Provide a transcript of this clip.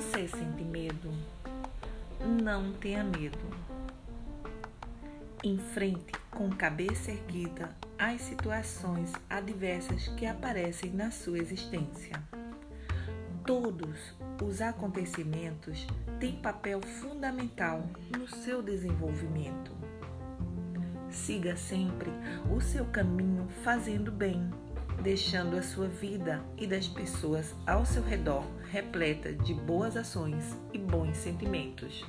Você sente medo? Não tenha medo. Enfrente com cabeça erguida as situações adversas que aparecem na sua existência. Todos os acontecimentos têm papel fundamental no seu desenvolvimento. Siga sempre o seu caminho fazendo bem, deixando a sua vida e das pessoas ao seu redor repleta de boas ações e bons sentimentos.